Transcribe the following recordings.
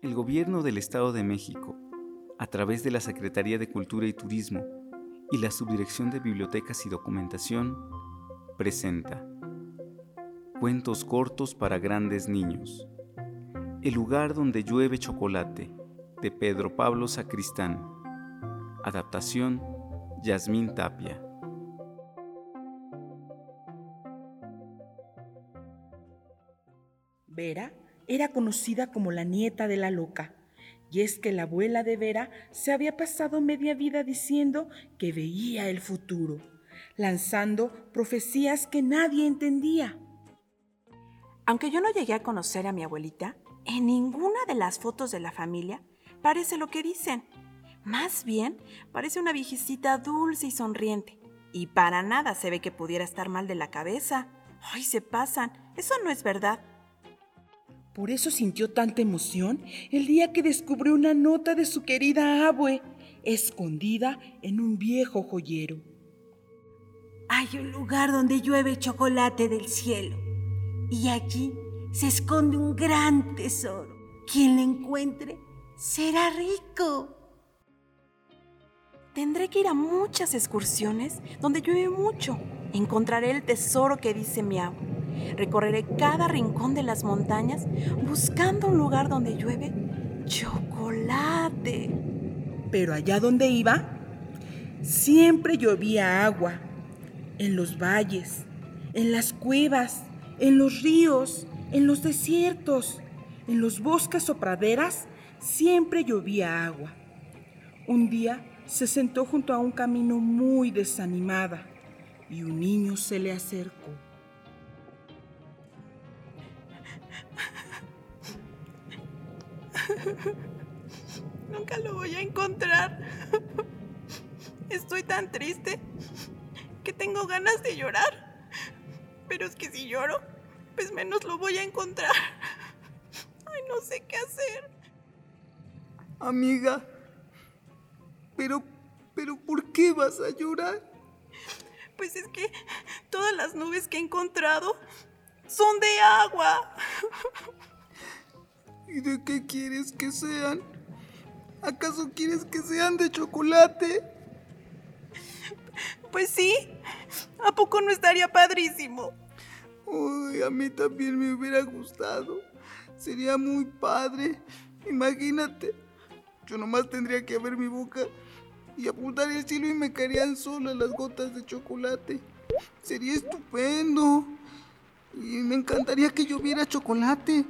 El Gobierno del Estado de México, a través de la Secretaría de Cultura y Turismo y la Subdirección de Bibliotecas y Documentación, presenta Cuentos cortos para grandes niños. El lugar donde llueve chocolate, de Pedro Pablo Sacristán. Adaptación, Yasmín Tapia. Vera era conocida como la nieta de la loca, y es que la abuela de Vera se había pasado media vida diciendo que veía el futuro, lanzando profecías que nadie entendía. Aunque yo no llegué a conocer a mi abuelita, en ninguna de las fotos de la familia parece lo que dicen. Más bien, parece una viejecita dulce y sonriente. Y para nada se ve que pudiera estar mal de la cabeza. ¡Ay, se pasan! Eso no es verdad. Por eso sintió tanta emoción el día que descubrió una nota de su querida abue, escondida en un viejo joyero. Hay un lugar donde llueve chocolate del cielo y allí se esconde un gran tesoro. Quien lo encuentre será rico. Tendré que ir a muchas excursiones donde llueve mucho. Encontraré el tesoro que dice mi abue Recorreré cada rincón de las montañas buscando un lugar donde llueve chocolate. Pero allá donde iba, siempre llovía agua. En los valles, en las cuevas, en los ríos, en los desiertos, en los bosques o praderas, siempre llovía agua. Un día se sentó junto a un camino muy desanimada y un niño se le acercó. Nunca lo voy a encontrar. Estoy tan triste que tengo ganas de llorar. Pero es que si lloro, pues menos lo voy a encontrar. Ay, no sé qué hacer. Amiga, pero, pero ¿por qué vas a llorar? Pues es que todas las nubes que he encontrado son de agua. ¿Y de qué quieres que sean? ¿Acaso quieres que sean de chocolate? Pues sí. ¿A poco no estaría padrísimo? Uy, a mí también me hubiera gustado. Sería muy padre. Imagínate. Yo nomás tendría que abrir mi boca y apuntar el cielo y me caerían solas las gotas de chocolate. Sería estupendo. Y me encantaría que lloviera chocolate.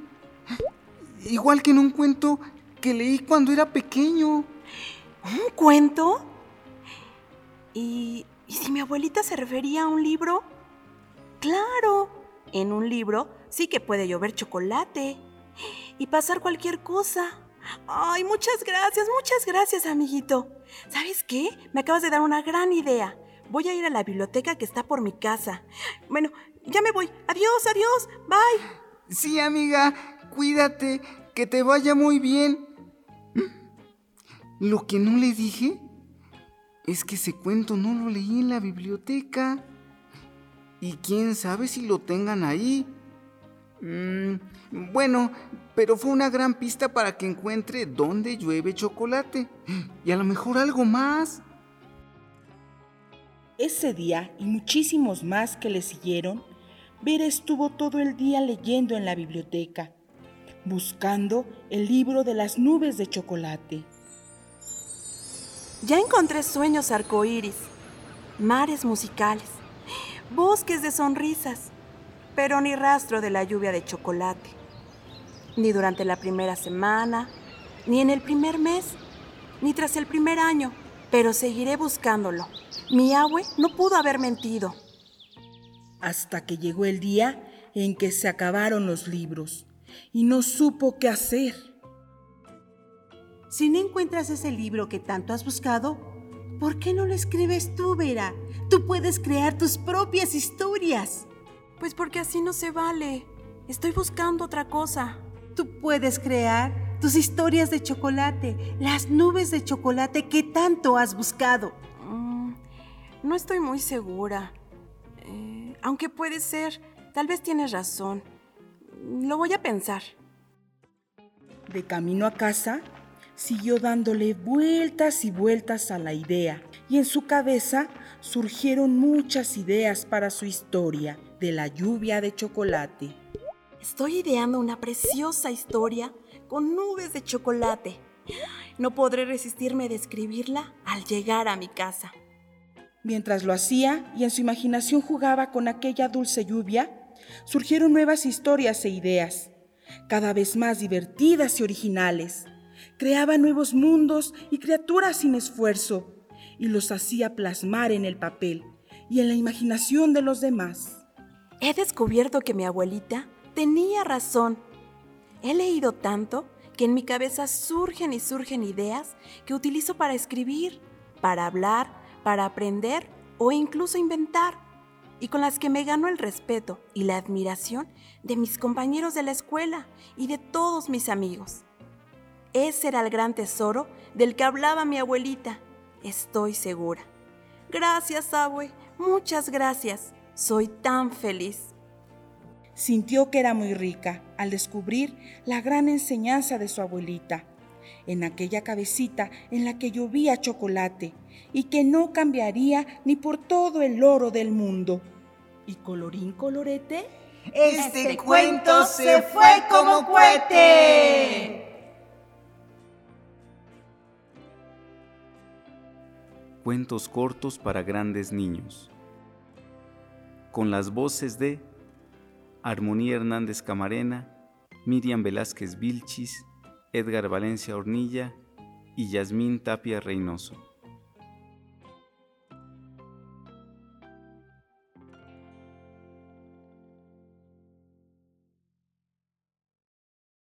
Igual que en un cuento que leí cuando era pequeño. ¿Un cuento? ¿Y, ¿Y si mi abuelita se refería a un libro? Claro, en un libro sí que puede llover chocolate y pasar cualquier cosa. Ay, muchas gracias, muchas gracias, amiguito. ¿Sabes qué? Me acabas de dar una gran idea. Voy a ir a la biblioteca que está por mi casa. Bueno, ya me voy. Adiós, adiós. Bye. Sí, amiga cuídate, que te vaya muy bien. Lo que no le dije es que ese cuento no lo leí en la biblioteca. Y quién sabe si lo tengan ahí. Mm, bueno, pero fue una gran pista para que encuentre dónde llueve chocolate. Y a lo mejor algo más. Ese día y muchísimos más que le siguieron, Vera estuvo todo el día leyendo en la biblioteca buscando el libro de las nubes de chocolate. Ya encontré sueños arcoíris, mares musicales, bosques de sonrisas, pero ni rastro de la lluvia de chocolate. Ni durante la primera semana, ni en el primer mes, ni tras el primer año, pero seguiré buscándolo. Mi abue no pudo haber mentido. Hasta que llegó el día en que se acabaron los libros y no supo qué hacer. Si no encuentras ese libro que tanto has buscado, ¿por qué no lo escribes tú, Vera? Tú puedes crear tus propias historias. Pues porque así no se vale. Estoy buscando otra cosa. Tú puedes crear tus historias de chocolate, las nubes de chocolate que tanto has buscado. Mm, no estoy muy segura. Eh, aunque puede ser, tal vez tienes razón. Lo voy a pensar. De camino a casa, siguió dándole vueltas y vueltas a la idea, y en su cabeza surgieron muchas ideas para su historia de la lluvia de chocolate. Estoy ideando una preciosa historia con nubes de chocolate. No podré resistirme de escribirla al llegar a mi casa. Mientras lo hacía y en su imaginación jugaba con aquella dulce lluvia, surgieron nuevas historias e ideas, cada vez más divertidas y originales. Creaba nuevos mundos y criaturas sin esfuerzo y los hacía plasmar en el papel y en la imaginación de los demás. He descubierto que mi abuelita tenía razón. He leído tanto que en mi cabeza surgen y surgen ideas que utilizo para escribir, para hablar, para aprender o incluso inventar, y con las que me gano el respeto y la admiración de mis compañeros de la escuela y de todos mis amigos. Ese era el gran tesoro del que hablaba mi abuelita, estoy segura. Gracias, abue, muchas gracias. Soy tan feliz. Sintió que era muy rica al descubrir la gran enseñanza de su abuelita en aquella cabecita en la que llovía chocolate y que no cambiaría ni por todo el oro del mundo. Y colorín colorete, este, este cuento se fue como cohete. Cuentos cortos para grandes niños. Con las voces de Armonía Hernández Camarena, Miriam Velázquez Vilchis, Edgar Valencia Hornilla y Yasmín Tapia Reynoso.